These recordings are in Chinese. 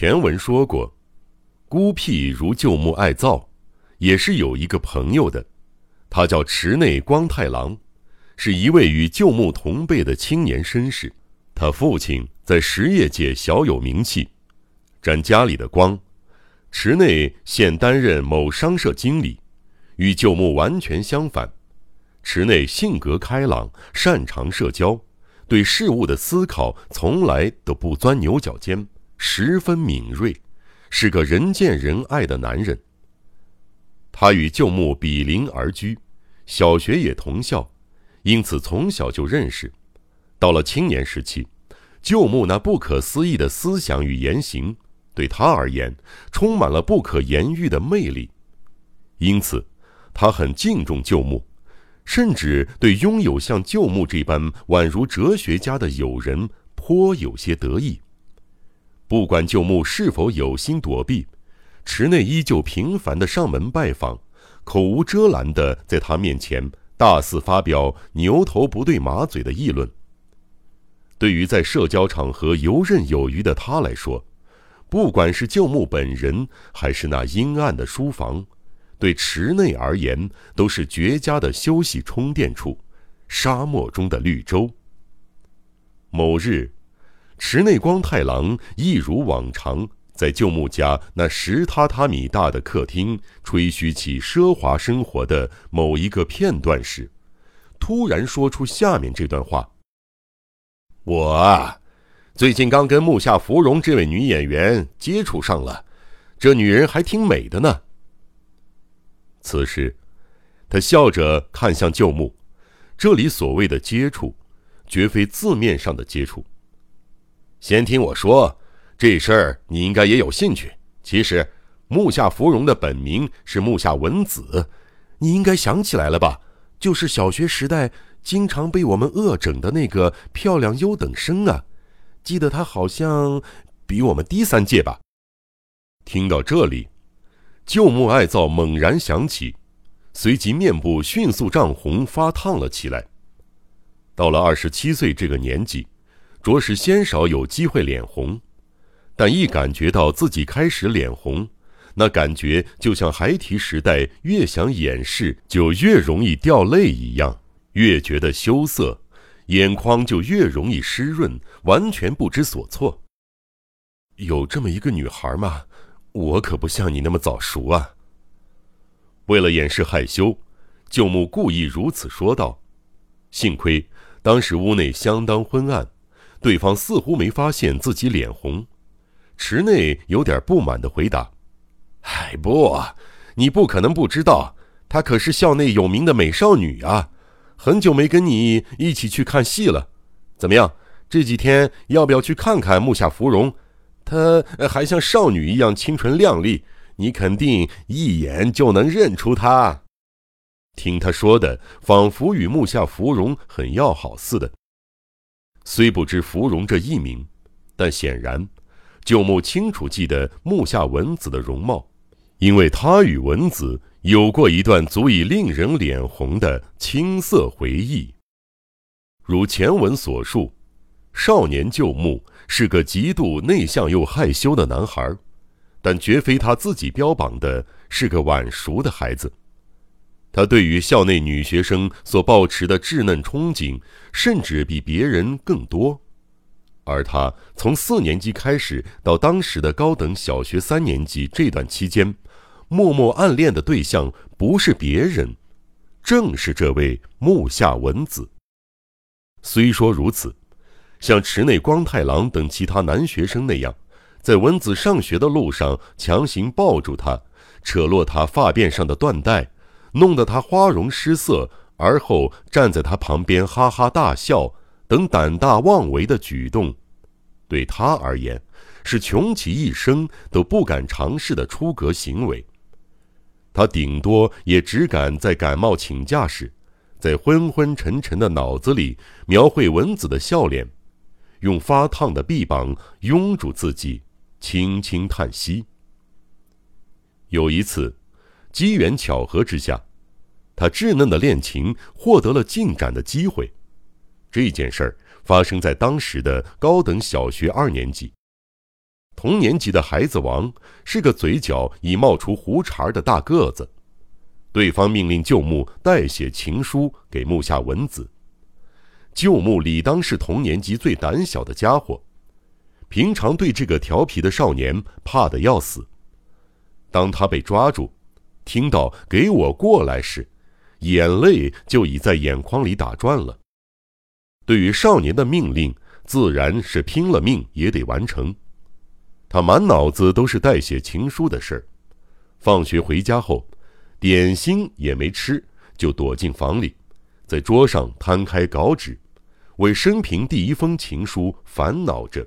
前文说过，孤僻如旧木爱造，也是有一个朋友的，他叫池内光太郎，是一位与旧木同辈的青年绅士。他父亲在实业界小有名气，沾家里的光。池内现担任某商社经理，与旧木完全相反。池内性格开朗，擅长社交，对事物的思考从来都不钻牛角尖，十分敏锐，是个人见人爱的男人。他与旧木比邻而居，小学也同校，因此从小就认识。到了青年时期，旧木那不可思议的思想与言行。对他而言，充满了不可言喻的魅力，因此，他很敬重旧木，甚至对拥有像旧木这般宛如哲学家的友人颇有些得意。不管旧木是否有心躲避，池内依旧频繁的上门拜访，口无遮拦的在他面前大肆发表牛头不对马嘴的议论。对于在社交场合游刃有余的他来说，不管是旧木本人，还是那阴暗的书房，对池内而言都是绝佳的休息充电处，沙漠中的绿洲。某日，池内光太郎一如往常，在旧木家那十榻榻米大的客厅吹嘘起奢华生活的某一个片段时，突然说出下面这段话：“我啊。”最近刚跟木下芙蓉这位女演员接触上了，这女人还挺美的呢。此时，他笑着看向旧木，这里所谓的接触，绝非字面上的接触。先听我说，这事儿你应该也有兴趣。其实，木下芙蓉的本名是木下文子，你应该想起来了吧？就是小学时代经常被我们恶整的那个漂亮优等生啊。记得他好像比我们低三届吧。听到这里，旧木爱造猛然想起，随即面部迅速涨红发烫了起来。到了二十七岁这个年纪，着实鲜少有机会脸红，但一感觉到自己开始脸红，那感觉就像孩提时代越想掩饰就越容易掉泪一样，越觉得羞涩。眼眶就越容易湿润，完全不知所措。有这么一个女孩吗？我可不像你那么早熟啊。为了掩饰害羞，舅母故意如此说道。幸亏当时屋内相当昏暗，对方似乎没发现自己脸红。池内有点不满的回答：“嗨，不，你不可能不知道，她可是校内有名的美少女啊。”很久没跟你一起去看戏了，怎么样？这几天要不要去看看木下芙蓉？她还像少女一样清纯靓丽，你肯定一眼就能认出她。听他说的，仿佛与木下芙蓉很要好似的。虽不知芙蓉这艺名，但显然，旧木清楚记得木下文子的容貌，因为他与文子。有过一段足以令人脸红的青涩回忆。如前文所述，少年旧木是个极度内向又害羞的男孩，但绝非他自己标榜的是个晚熟的孩子。他对于校内女学生所抱持的稚嫩憧憬，甚至比别人更多。而他从四年级开始到当时的高等小学三年级这段期间。默默暗恋的对象不是别人，正是这位木下文子。虽说如此，像池内光太郎等其他男学生那样，在文子上学的路上强行抱住她，扯落她发辫上的缎带，弄得他花容失色，而后站在他旁边哈哈大笑等胆大妄为的举动，对他而言，是穷其一生都不敢尝试的出格行为。他顶多也只敢在感冒请假时，在昏昏沉沉的脑子里描绘文子的笑脸，用发烫的臂膀拥住自己，轻轻叹息。有一次，机缘巧合之下，他稚嫩的恋情获得了进展的机会。这件事儿发生在当时的高等小学二年级。同年级的孩子王是个嘴角已冒出胡茬的大个子，对方命令舅母代写情书给木下文子。舅母理当是同年级最胆小的家伙，平常对这个调皮的少年怕得要死。当他被抓住，听到“给我过来”时，眼泪就已在眼眶里打转了。对于少年的命令，自然是拼了命也得完成。他满脑子都是代写情书的事儿。放学回家后，点心也没吃，就躲进房里，在桌上摊开稿纸，为生平第一封情书烦恼着。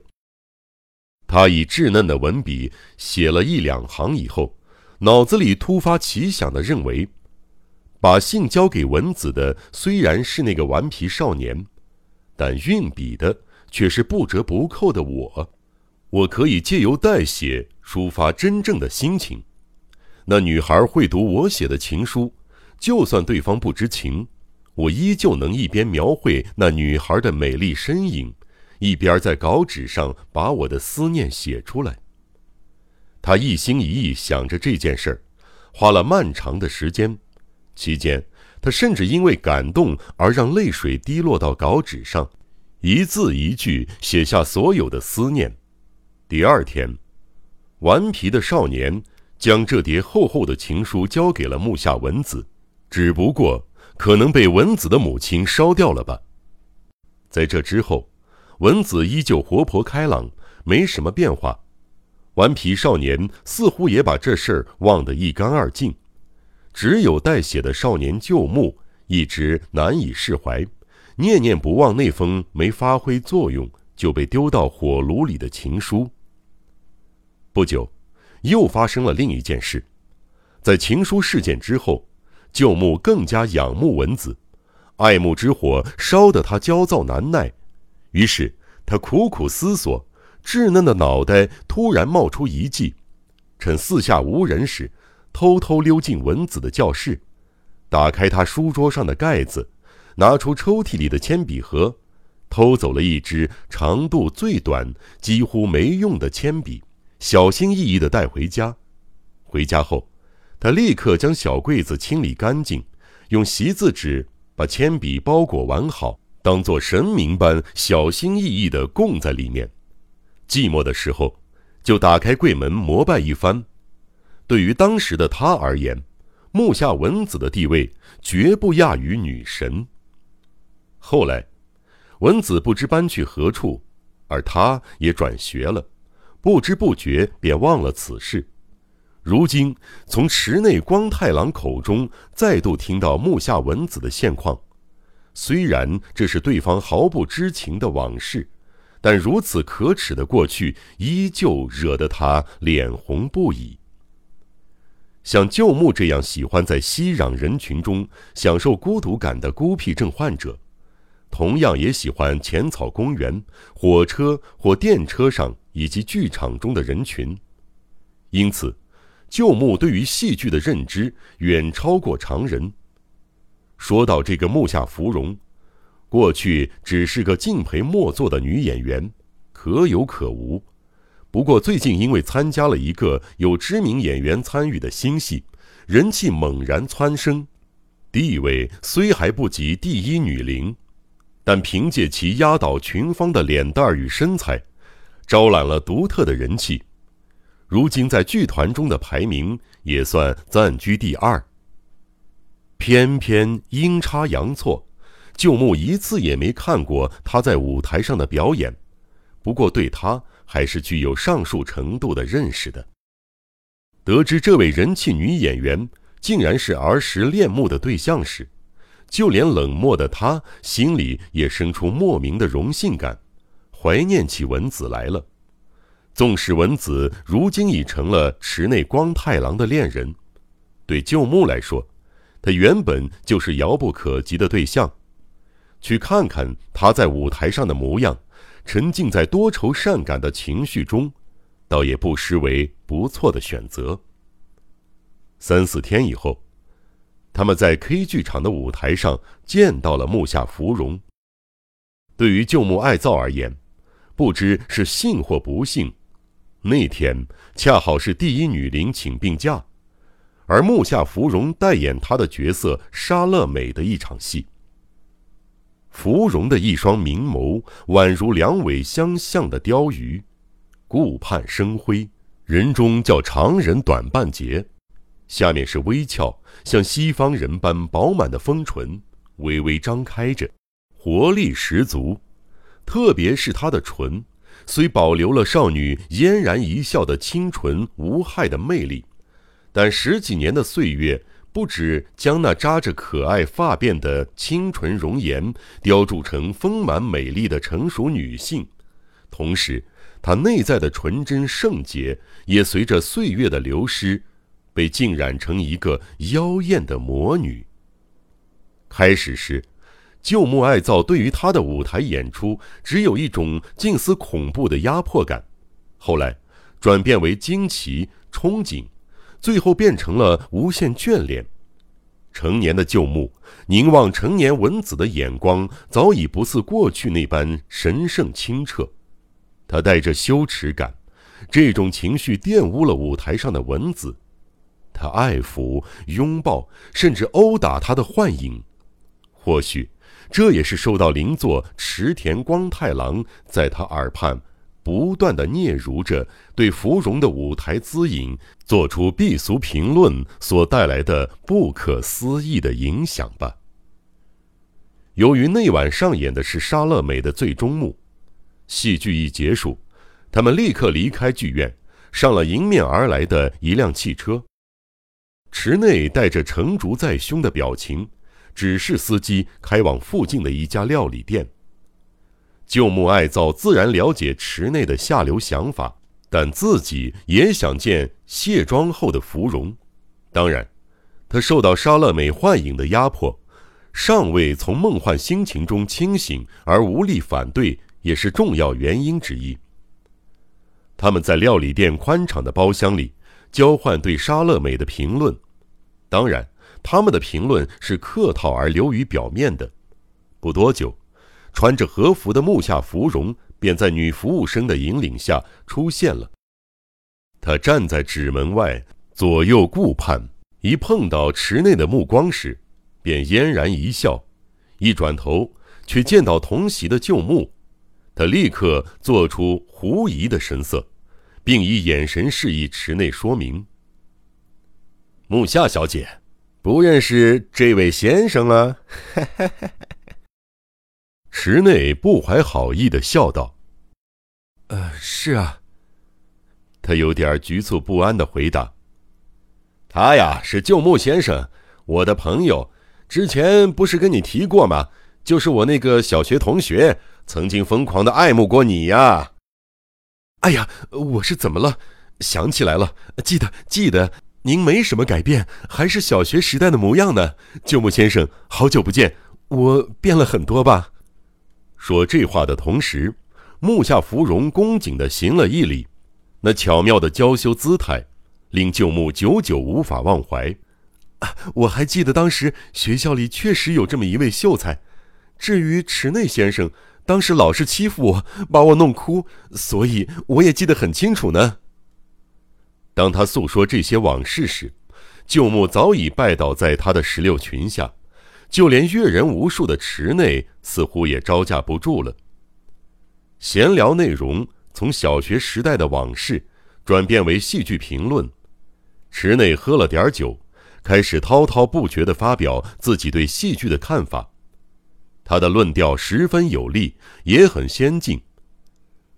他以稚嫩的文笔写了一两行以后，脑子里突发奇想的认为，把信交给文子的虽然是那个顽皮少年，但运笔的却是不折不扣的我。我可以借由代写抒发真正的心情，那女孩会读我写的情书，就算对方不知情，我依旧能一边描绘那女孩的美丽身影，一边在稿纸上把我的思念写出来。他一心一意想着这件事儿，花了漫长的时间，期间他甚至因为感动而让泪水滴落到稿纸上，一字一句写下所有的思念。第二天，顽皮的少年将这叠厚厚的情书交给了木下文子，只不过可能被文子的母亲烧掉了吧。在这之后，文子依旧活泼开朗，没什么变化。顽皮少年似乎也把这事儿忘得一干二净，只有带血的少年旧木一直难以释怀，念念不忘那封没发挥作用就被丢到火炉里的情书。不久，又发生了另一件事。在情书事件之后，旧木更加仰慕文子，爱慕之火烧得他焦躁难耐。于是他苦苦思索，稚嫩的脑袋突然冒出一计：趁四下无人时，偷偷溜进文子的教室，打开他书桌上的盖子，拿出抽屉里的铅笔盒，偷走了一支长度最短、几乎没用的铅笔。小心翼翼地带回家。回家后，他立刻将小柜子清理干净，用席字纸把铅笔包裹完好，当做神明般小心翼翼地供在里面。寂寞的时候，就打开柜门膜拜一番。对于当时的他而言，木下文子的地位绝不亚于女神。后来，文子不知搬去何处，而他也转学了。不知不觉便忘了此事，如今从池内光太郎口中再度听到木下文子的现况，虽然这是对方毫不知情的往事，但如此可耻的过去依旧惹得他脸红不已。像旧木这样喜欢在熙攘人群中享受孤独感的孤僻症患者。同样也喜欢浅草公园、火车或电车上以及剧场中的人群，因此，旧木对于戏剧的认知远超过常人。说到这个木下芙蓉，过去只是个敬陪末座的女演员，可有可无。不过最近因为参加了一个有知名演员参与的新戏，人气猛然蹿升，地位虽还不及第一女伶。但凭借其压倒群芳的脸蛋儿与身材，招揽了独特的人气。如今在剧团中的排名也算暂居第二。偏偏阴差阳错，旧木一次也没看过他在舞台上的表演，不过对他还是具有上述程度的认识的。得知这位人气女演员竟然是儿时恋慕的对象时，就连冷漠的他心里也生出莫名的荣幸感，怀念起文子来了。纵使文子如今已成了池内光太郎的恋人，对旧木来说，他原本就是遥不可及的对象。去看看他在舞台上的模样，沉浸在多愁善感的情绪中，倒也不失为不错的选择。三四天以后。他们在 K 剧场的舞台上见到了木下芙蓉。对于旧木爱造而言，不知是幸或不幸，那天恰好是第一女伶请病假，而木下芙蓉代演她的角色沙乐美的一场戏。芙蓉的一双明眸宛如两尾相向的鲷鱼，顾盼生辉，人中叫常人短半截。下面是微翘，像西方人般饱满的丰唇，微微张开着，活力十足。特别是她的唇，虽保留了少女嫣然一笑的清纯无害的魅力，但十几年的岁月。不止将那扎着可爱发辫的清纯容颜雕铸成丰满美丽的成熟女性，同时，她内在的纯真圣洁也随着岁月的流失，被浸染成一个妖艳的魔女。开始时，旧木爱造对于她的舞台演出只有一种近似恐怖的压迫感，后来，转变为惊奇憧憬。最后变成了无限眷恋。成年的旧木凝望成年文子的眼光，早已不似过去那般神圣清澈。他带着羞耻感，这种情绪玷污了舞台上的文子。他爱抚、拥抱，甚至殴打他的幻影。或许，这也是受到邻座池田光太郎在他耳畔。不断的嗫嚅着，对芙蓉的舞台姿影做出避俗评论所带来的不可思议的影响吧。由于那晚上演的是沙乐美的最终幕，戏剧一结束，他们立刻离开剧院，上了迎面而来的一辆汽车。池内带着成竹在胸的表情，指示司机开往附近的一家料理店。旧木爱造自然了解池内的下流想法，但自己也想见卸妆后的芙蓉。当然，他受到沙乐美幻影的压迫，尚未从梦幻心情中清醒而无力反对，也是重要原因之一。他们在料理店宽敞的包厢里交换对沙乐美的评论，当然，他们的评论是客套而流于表面的。不多久。穿着和服的木下芙蓉便在女服务生的引领下出现了。她站在纸门外，左右顾盼，一碰到池内的目光时，便嫣然一笑；一转头，却见到同席的旧木，他立刻做出狐疑的神色，并以眼神示意池内说明：“木下小姐，不认识这位先生了。”池内不怀好意的笑道：“呃，是啊。”他有点局促不安的回答：“他呀，是旧木先生，我的朋友，之前不是跟你提过吗？就是我那个小学同学，曾经疯狂的爱慕过你呀。”“哎呀，我是怎么了？想起来了，记得记得，您没什么改变，还是小学时代的模样呢。旧木先生，好久不见，我变了很多吧？”说这话的同时，木下芙蓉恭敬地行了一礼，那巧妙的娇羞姿态，令旧木久久无法忘怀。我还记得当时学校里确实有这么一位秀才。至于池内先生，当时老是欺负我，把我弄哭，所以我也记得很清楚呢。当他诉说这些往事时，旧木早已拜倒在他的石榴裙下。就连阅人无数的池内似乎也招架不住了。闲聊内容从小学时代的往事转变为戏剧评论。池内喝了点酒，开始滔滔不绝地发表自己对戏剧的看法。他的论调十分有力，也很先进，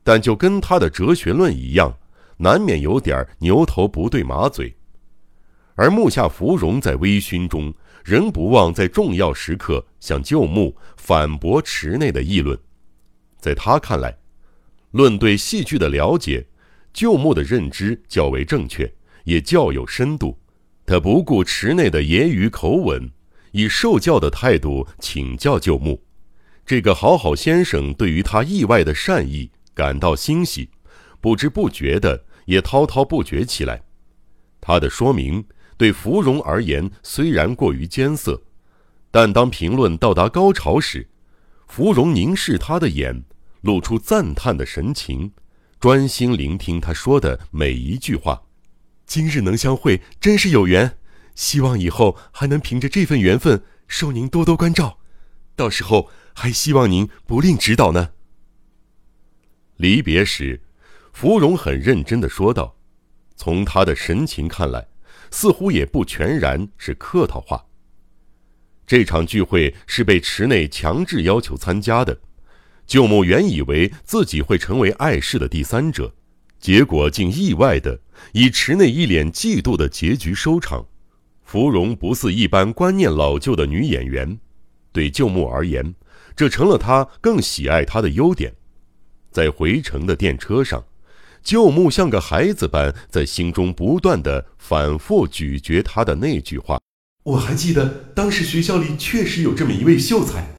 但就跟他的哲学论一样，难免有点牛头不对马嘴。而木下芙蓉在微醺中。仍不忘在重要时刻向旧木反驳池内的议论，在他看来，论对戏剧的了解，旧木的认知较为正确，也较有深度。他不顾池内的言语口吻，以受教的态度请教旧木。这个好好先生对于他意外的善意感到欣喜，不知不觉的也滔滔不绝起来。他的说明。对芙蓉而言，虽然过于艰涩，但当评论到达高潮时，芙蓉凝视他的眼，露出赞叹的神情，专心聆听他说的每一句话。今日能相会，真是有缘。希望以后还能凭着这份缘分，受您多多关照。到时候还希望您不吝指导呢。离别时，芙蓉很认真的说道：“从他的神情看来，似乎也不全然是客套话。这场聚会是被池内强制要求参加的。舅母原以为自己会成为碍事的第三者，结果竟意外的以池内一脸嫉妒的结局收场。芙蓉不似一般观念老旧的女演员，对舅母而言，这成了她更喜爱她的优点。在回程的电车上，舅母像个孩子般在心中不断的反复咀嚼他的那句话：“我还记得当时学校里确实有这么一位秀才。”